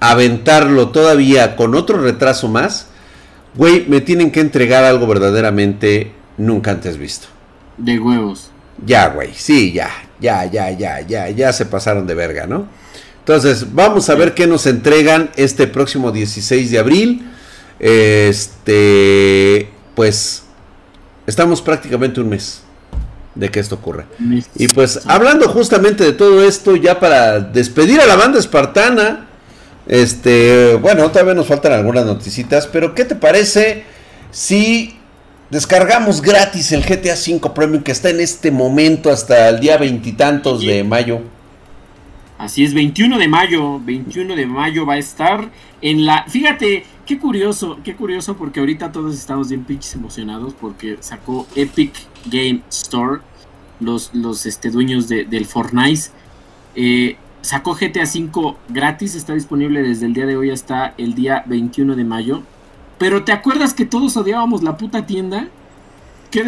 aventarlo todavía con otro retraso más, Güey, me tienen que entregar algo verdaderamente nunca antes visto. De huevos. Ya, güey, sí, ya, ya, ya, ya, ya, ya se pasaron de verga, ¿no? Entonces, vamos a ver qué nos entregan este próximo 16 de abril. Este, pues, estamos prácticamente un mes de que esto ocurra. Y pues, hablando justamente de todo esto, ya para despedir a la banda espartana, este, bueno, todavía nos faltan algunas noticitas, pero ¿qué te parece si descargamos gratis el GTA V Premium que está en este momento hasta el día veintitantos de mayo? Así es, 21 de mayo, 21 de mayo va a estar en la... Fíjate, qué curioso, qué curioso porque ahorita todos estamos bien pinches emocionados porque sacó Epic Game Store, los, los este, dueños del Fortnite. Eh, sacó GTA V gratis, está disponible desde el día de hoy hasta el día 21 de mayo. Pero ¿te acuerdas que todos odiábamos la puta tienda? Que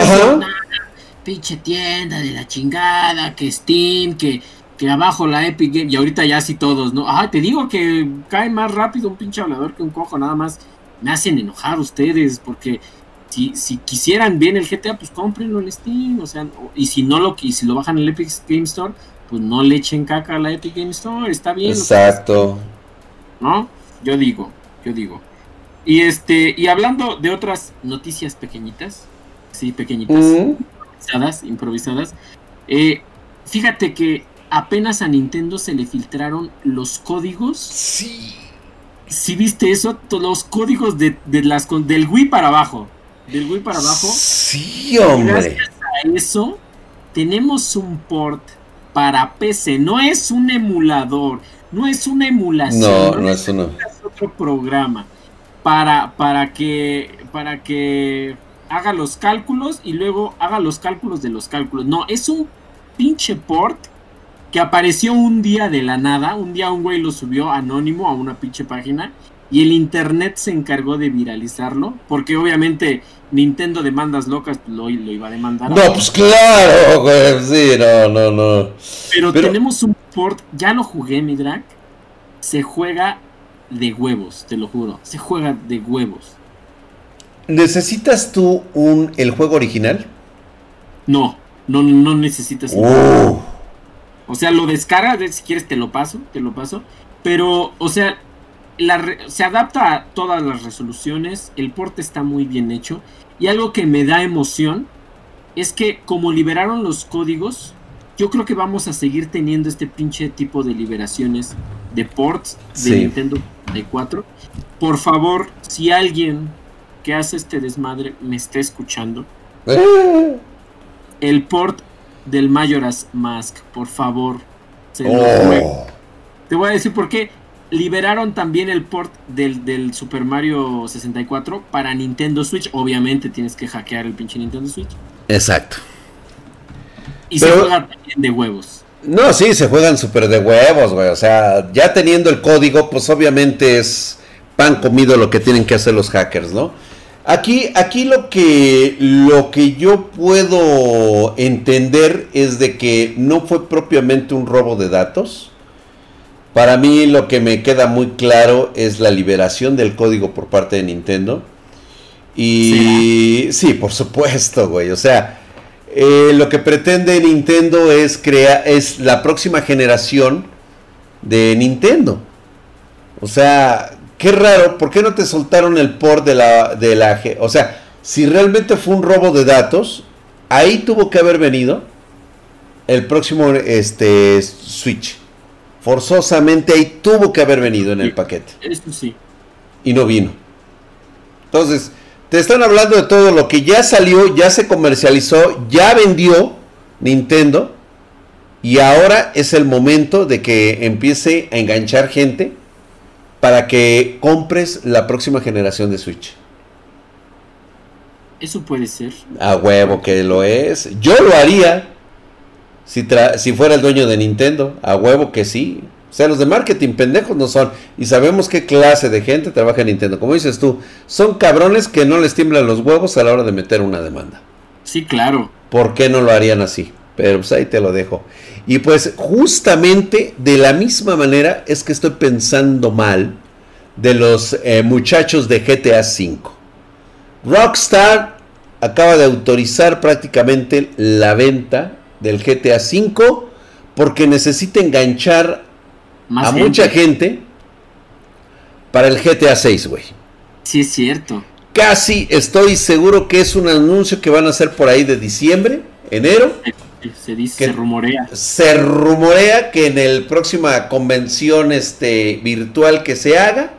pinche tienda de la chingada, que Steam, que, que abajo la Epic Game, y ahorita ya sí todos, ¿no? Ah, te digo que cae más rápido un pinche hablador que un cojo, nada más me hacen enojar ustedes, porque si, si quisieran bien el GTA, pues cómprenlo en Steam, o sea, y si no lo, y si lo bajan en el Epic Game Store, pues no le echen caca a la Epic Game Store, está bien. Exacto. ¿No? Yo digo, yo digo. Y este, y hablando de otras noticias pequeñitas, sí, pequeñitas, improvisadas, improvisadas, eh, fíjate que apenas a Nintendo se le filtraron los códigos. Sí. ¿Sí viste eso? Los códigos de, las del Wii para abajo. Del Wii para abajo. Sí, hombre. gracias a eso, tenemos un port para PC, no es un emulador, no es una emulación, no, no, es, otro programa para, para que para que haga los cálculos y luego haga los cálculos de los cálculos. No, es un pinche port que apareció un día de la nada, un día un güey lo subió anónimo a una pinche página y el internet se encargó de viralizarlo, porque obviamente Nintendo demandas locas lo, lo iba a demandar. No, pues claro, güey, sí, no, no, no. Pero, tenemos un port, ya lo jugué, mi drag, se juega de huevos, te lo juro, se juega de huevos. ¿Necesitas tú un el juego original? No, no, no necesitas. Oh. O sea, lo descargas, si quieres te lo paso, te lo paso. Pero, o sea, se adapta a todas las resoluciones, el porte está muy bien hecho y algo que me da emoción es que como liberaron los códigos, yo creo que vamos a seguir teniendo este pinche tipo de liberaciones de ports de Nintendo de 4. Por favor, si alguien que hace este desmadre me está escuchando, [laughs] el port del Majora's Mask, por favor, se oh. Te voy a decir por qué liberaron también el port del, Super Mario 64 para Nintendo Switch. Obviamente tienes que hackear el pinche Nintendo Switch. Exacto. Y se juega también de huevos. No, sí, se juegan súper de huevos, güey. O sea, ya teniendo el código, pues obviamente es pan comido lo que tienen que hacer los hackers, ¿no? Aquí, aquí lo que lo que yo puedo entender es de que no fue propiamente un robo de datos. Para mí lo que me queda muy claro es la liberación del código por parte de Nintendo. Y sí, por supuesto, güey. O sea, eh, lo que pretende Nintendo es crear es la próxima generación de Nintendo. O sea, qué raro, ¿por qué no te soltaron el port de la, de la... O sea, si realmente fue un robo de datos, ahí tuvo que haber venido el próximo este, Switch. Forzosamente ahí tuvo que haber venido en el paquete. Eso sí. Y no vino. Entonces, te están hablando de todo lo que ya salió, ya se comercializó, ya vendió Nintendo. Y ahora es el momento de que empiece a enganchar gente para que compres la próxima generación de Switch. Eso puede ser. A huevo que lo es. Yo lo haría si, si fuera el dueño de Nintendo. A huevo que sí. O sea, los de marketing pendejos no son. Y sabemos qué clase de gente trabaja en Nintendo. Como dices tú, son cabrones que no les tiemblan los huevos a la hora de meter una demanda. Sí, claro. ¿Por qué no lo harían así? Pero pues ahí te lo dejo. Y pues justamente de la misma manera es que estoy pensando mal de los eh, muchachos de GTA V. Rockstar acaba de autorizar prácticamente la venta del GTA V porque necesita enganchar a mucha gente para el GTA 6, güey. Sí, es cierto. Casi estoy seguro que es un anuncio que van a hacer por ahí de diciembre, enero se dice, se rumorea. Se rumorea que en el próxima convención este, virtual que se haga,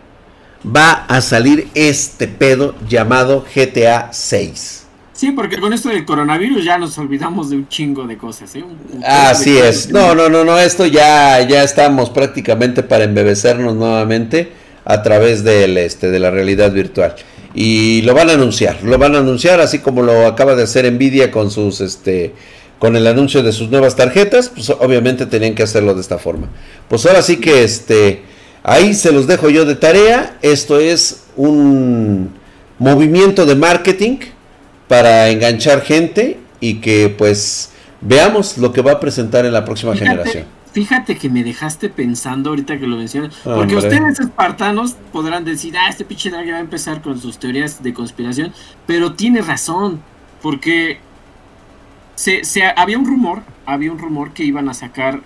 va a salir este pedo llamado GTA 6. Sí, porque con esto del coronavirus ya nos olvidamos de un chingo de cosas, ¿eh? Así es. No, no, no, no, esto ya, ya estamos prácticamente para embebecernos nuevamente a través del, este, de la realidad virtual. Y lo van a anunciar, lo van a anunciar así como lo acaba de hacer Nvidia con sus, este, con el anuncio de sus nuevas tarjetas, pues obviamente tenían que hacerlo de esta forma. Pues ahora sí que este, ahí se los dejo yo de tarea. Esto es un movimiento de marketing para enganchar gente y que pues veamos lo que va a presentar en la próxima generación. Fíjate que me dejaste pensando ahorita que lo mencionas, porque ustedes espartanos podrán decir, ah, este pinche va a empezar con sus teorías de conspiración, pero tiene razón, porque se, había un rumor, había un rumor que iban a sacar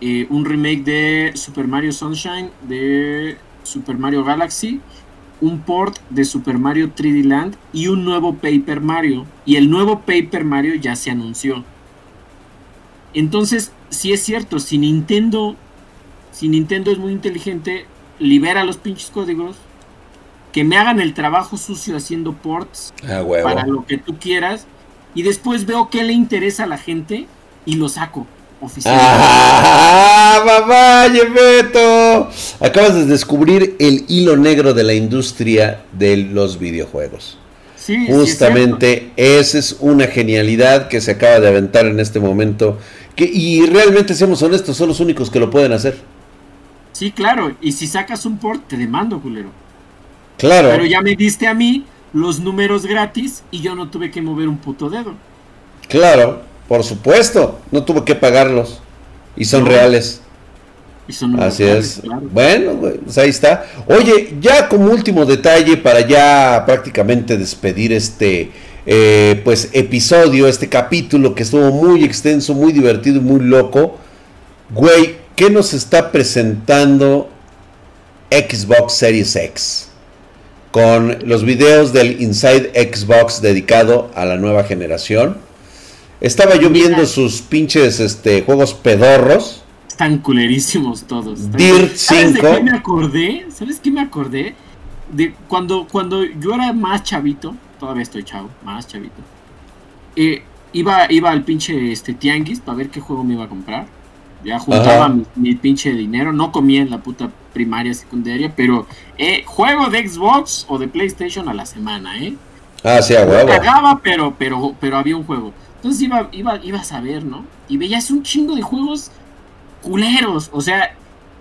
eh, un remake de Super Mario Sunshine, de Super Mario Galaxy, un port de Super Mario 3D Land y un nuevo Paper Mario. Y el nuevo Paper Mario ya se anunció. Entonces, si es cierto, si Nintendo, si Nintendo es muy inteligente, libera los pinches códigos, que me hagan el trabajo sucio haciendo ports ah, para lo que tú quieras y después veo qué le interesa a la gente y lo saco. Oficialmente. ¡Ah, mamá! Acabas de descubrir el hilo negro de la industria de los videojuegos. Sí, Justamente esa es una genialidad que se acaba de aventar en este momento. Que, y realmente, seamos honestos, son los únicos que lo pueden hacer. Sí, claro. Y si sacas un port, te demando, culero. Claro. Pero ya me diste a mí los números gratis y yo no tuve que mover un puto dedo. Claro, por supuesto, no tuve que pagarlos y son reales. Y son Así es. Bueno, pues ahí está. Oye, ya como último detalle para ya prácticamente despedir este eh, pues episodio, este capítulo que estuvo muy extenso, muy divertido y muy loco. Güey, ¿qué nos está presentando Xbox Series X? Con los videos del Inside Xbox dedicado a la nueva generación. Estaba yo viendo sus pinches este, juegos pedorros. Están culerísimos todos. Dirt 5. ¿Sabes de qué me acordé? ¿Sabes qué me acordé? De cuando, cuando yo era más chavito, todavía estoy chavo, más chavito. Eh, iba, iba al pinche este, tianguis para ver qué juego me iba a comprar. Ya juntaba mi, mi, pinche dinero, no comía en la puta primaria, secundaria, pero eh, juego de Xbox o de PlayStation a la semana, ¿eh? Ah, sí, a huevo. Cagaba, pero, pero, pero había un juego. Entonces iba, iba, ibas a ver, ¿no? Y veías un chingo de juegos culeros. O sea,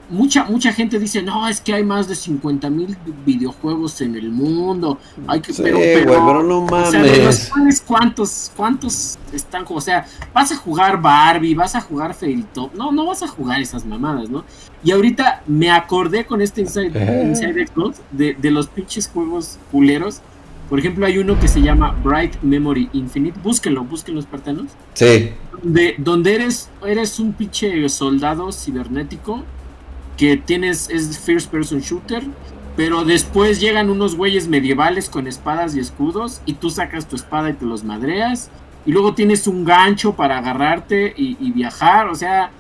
mucha, mucha gente dice, no, es que hay más de 50 mil videojuegos en el mundo. Hay que, pero, pero, no mames. ¿cuántos, ¿Cuántos están? O sea, vas a jugar Barbie, vas a jugar Fairy Top. No, no vas a jugar esas mamadas, ¿no? Y ahorita me acordé con este Inside, eh. Xbox de, de los pinches juegos culeros por ejemplo, hay uno que se llama Bright Memory Infinite. Búsquenlo, búsquenlo, espartanos. Sí. Donde, donde eres, eres un pinche soldado cibernético que tienes, es first person shooter, pero después llegan unos güeyes medievales con espadas y escudos y tú sacas tu espada y te los madreas. Y luego tienes un gancho para agarrarte y, viajar. O sea,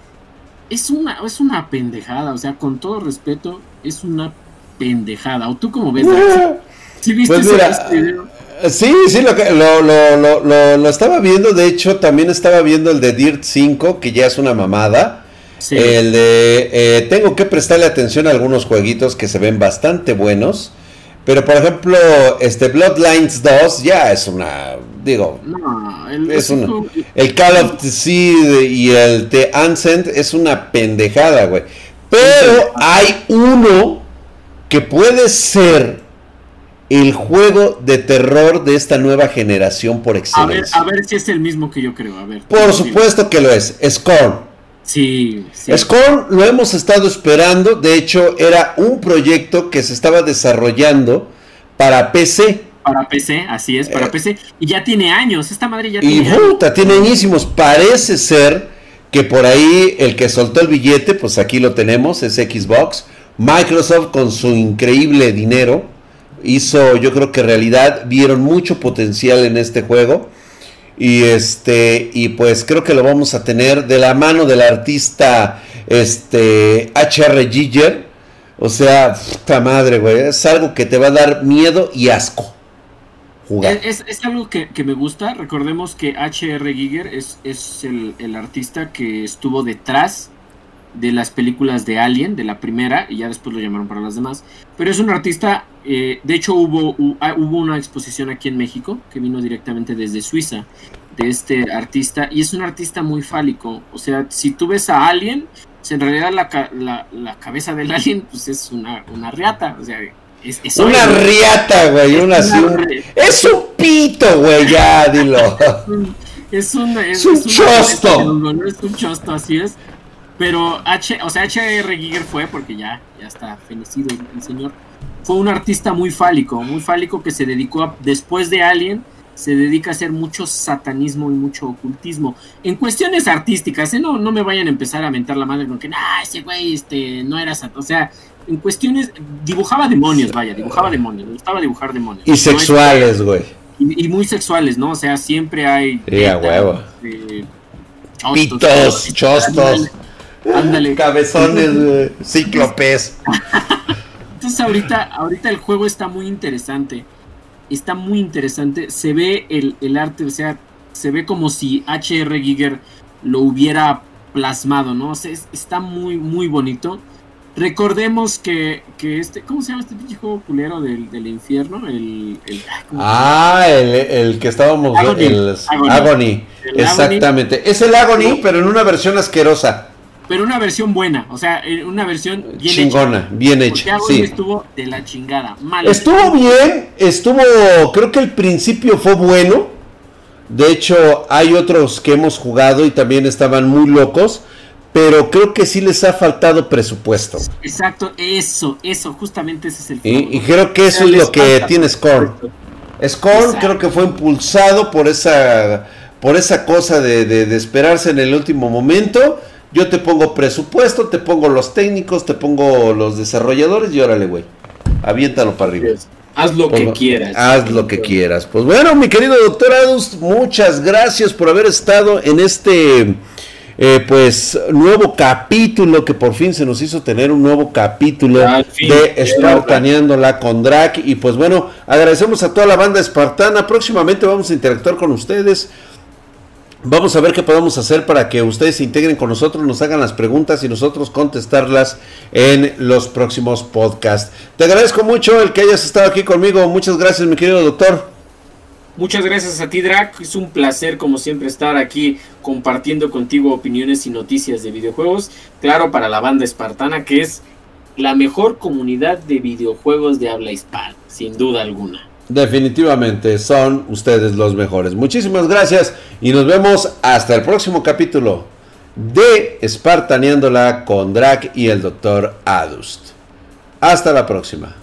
es una, es una pendejada. O sea, con todo respeto, es una pendejada. ¿O tú cómo ves? [laughs] ¿Sí pues Sí, sí, lo, lo, lo, lo, estaba viendo. De hecho, también estaba viendo el de Dirt 5, que ya es una mamada. El de. Eh, tengo que prestarle atención a algunos jueguitos que se ven bastante buenos. Pero por ejemplo, este Bloodlines 2 ya es una. Digo. el, es el Call of the Sea y el The Ancient es una pendejada, güey. Pero hay uno que puede ser el juego de terror de esta nueva generación por excelencia. A ver, si es el mismo que yo creo. A ver, por supuesto que lo es. Scorn. Sí, sí. Scorn lo hemos estado esperando. De hecho, era un proyecto que se estaba desarrollando para PC. Para PC, así es, para eh, PC. Y ya tiene años. Esta madre ya tiene. Y puta, tiene añísimos. Parece ser que por ahí el que soltó el billete, pues aquí lo tenemos, es Xbox. Microsoft con su increíble dinero hizo, yo creo que en realidad vieron mucho potencial en este juego. Y este, y pues creo que lo vamos a tener de la mano del artista este HR Giger. O sea, puta madre, güey. Es algo que te va a dar miedo y asco. Jugar. Es, algo que, me gusta. Recordemos que HR Giger es, es el, el, artista que estuvo detrás de las películas de Alien, de la primera, y ya después lo llamaron para las demás. Pero es un artista, eh, de hecho hubo, ah, hubo una exposición aquí en México que vino directamente desde Suiza de este artista, y es un artista muy fálico. O sea, si tú ves a Alien, pues en realidad la, la, cabeza del Alien pues es una, una riata, o sea... Es, una riata, güey, una, es un pito, güey, ya, dilo. [laughs] es un, es, un chosto. Es un chosto, así es. Pero H, o sea, H.R. Giger fue, porque ya, ya está fenecido el, señor, fue un artista muy fálico, muy fálico que se dedicó a, después de Alien, se dedica a hacer mucho satanismo y mucho ocultismo. En cuestiones artísticas, ¿eh? no, no me vayan a empezar a mentar la madre con que, ah, ese güey este, no era satanista. O sea, en cuestiones, dibujaba demonios, vaya, dibujaba demonios, le gustaba dibujar demonios. Y sexuales, güey. Y, muy sexuales, ¿no? O sea, siempre hay... Sí, a huevo. Eh, Pitos, chostos. Ándale. Cabezones, cíclopes. Entonces ahorita, ahorita el juego está muy interesante. Está muy interesante. Se ve el, arte, o sea, se ve como si HR Giger lo hubiera plasmado, ¿no? O sea, está muy, muy bonito. Recordemos que, que, este, ¿cómo se llama este pinche juego culero del, del infierno? El, ah, el, que estábamos Agony. El, Agony. Exactamente. Es el Agony, pero en una versión asquerosa pero una versión buena, o sea, eh, una versión bien chingona, bien hecha. Sí. estuvo de la chingada, mal. Estuvo bien, estuvo, creo que el principio fue bueno. De hecho, hay otros que hemos jugado y también estaban muy locos, pero creo que sí les ha faltado presupuesto. Exacto, eso, eso, justamente ese es el y, y, creo que eso es lo que tiene Scorn. Scorn creo que fue impulsado por esa por esa cosa de, de esperarse en el último momento yo te pongo presupuesto, te pongo los técnicos, te pongo los desarrolladores y órale, güey. Aviéntalo para arriba. Haz lo que quieras. Haz lo que quieras. Pues bueno, mi querido doctor Adus, muchas gracias por haber estado en este eh, pues nuevo capítulo que por fin se nos hizo tener un nuevo capítulo de Espartaneándola con Drac y pues bueno agradecemos a toda la banda espartana próximamente vamos a interactuar con ustedes Vamos a ver qué podemos hacer para que ustedes se integren con nosotros, nos hagan las preguntas y nosotros contestarlas en los próximos podcasts. Te agradezco mucho el que hayas estado aquí conmigo. Muchas gracias, mi querido doctor. Muchas gracias a ti, Drac. Es un placer, como siempre, estar aquí compartiendo contigo opiniones y noticias de videojuegos. Claro, para la banda espartana, que es la mejor comunidad de videojuegos de habla hispana, sin duda alguna. Definitivamente son ustedes los mejores. Muchísimas gracias y nos vemos hasta el próximo capítulo de Espartaneándola con Drac y el Dr. Adust. Hasta la próxima.